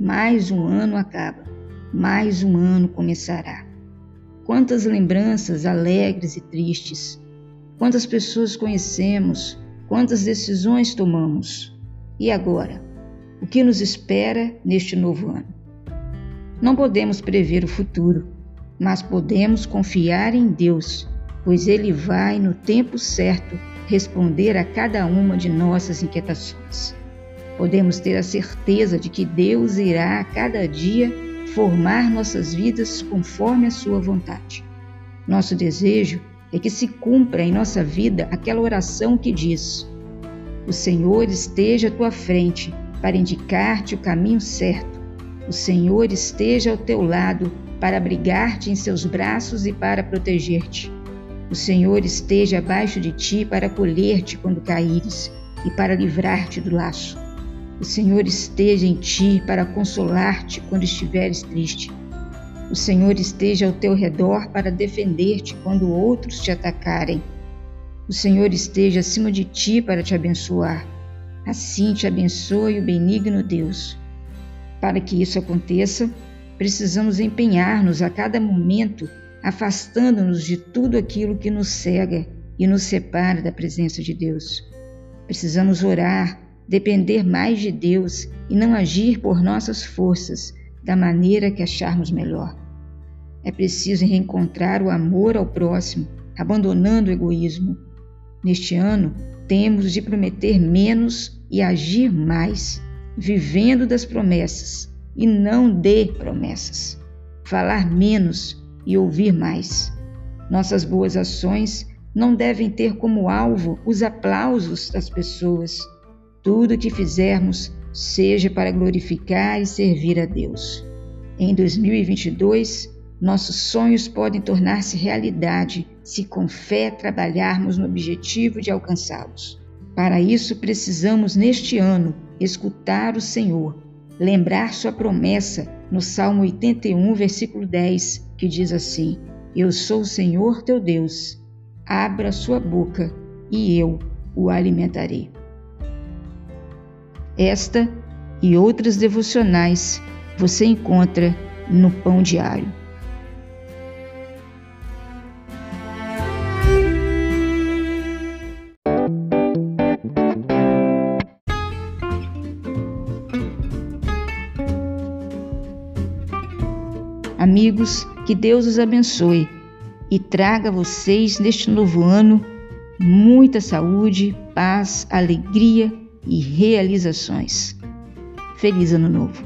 mais um ano acaba, mais um ano começará. Quantas lembranças alegres e tristes, quantas pessoas conhecemos, quantas decisões tomamos. E agora? O que nos espera neste novo ano? Não podemos prever o futuro, mas podemos confiar em Deus, pois Ele vai, no tempo certo, responder a cada uma de nossas inquietações. Podemos ter a certeza de que Deus irá a cada dia formar nossas vidas conforme a Sua vontade. Nosso desejo é que se cumpra em nossa vida aquela oração que diz: O Senhor esteja à tua frente para indicar-te o caminho certo. O Senhor esteja ao teu lado para abrigar-te em seus braços e para proteger-te. O Senhor esteja abaixo de ti para acolher-te quando caíres e para livrar-te do laço. O Senhor esteja em ti para consolar-te quando estiveres triste. O Senhor esteja ao teu redor para defender-te quando outros te atacarem. O Senhor esteja acima de ti para te abençoar. Assim te abençoe o benigno Deus. Para que isso aconteça, precisamos empenhar-nos a cada momento afastando-nos de tudo aquilo que nos cega e nos separa da presença de Deus. Precisamos orar, depender mais de Deus e não agir por nossas forças da maneira que acharmos melhor. É preciso reencontrar o amor ao próximo, abandonando o egoísmo. Neste ano, temos de prometer menos e agir mais, vivendo das promessas e não de promessas. Falar menos e ouvir mais. Nossas boas ações não devem ter como alvo os aplausos das pessoas. Tudo que fizermos seja para glorificar e servir a Deus. Em 2022, nossos sonhos podem tornar-se realidade se com fé trabalharmos no objetivo de alcançá-los. Para isso, precisamos neste ano escutar o Senhor, lembrar Sua promessa no Salmo 81, versículo 10, que diz assim: Eu sou o Senhor teu Deus, abra sua boca e eu o alimentarei. Esta e outras devocionais você encontra no Pão Diário. Amigos, que Deus os abençoe e traga a vocês neste novo ano muita saúde, paz, alegria e realizações. Feliz Ano Novo!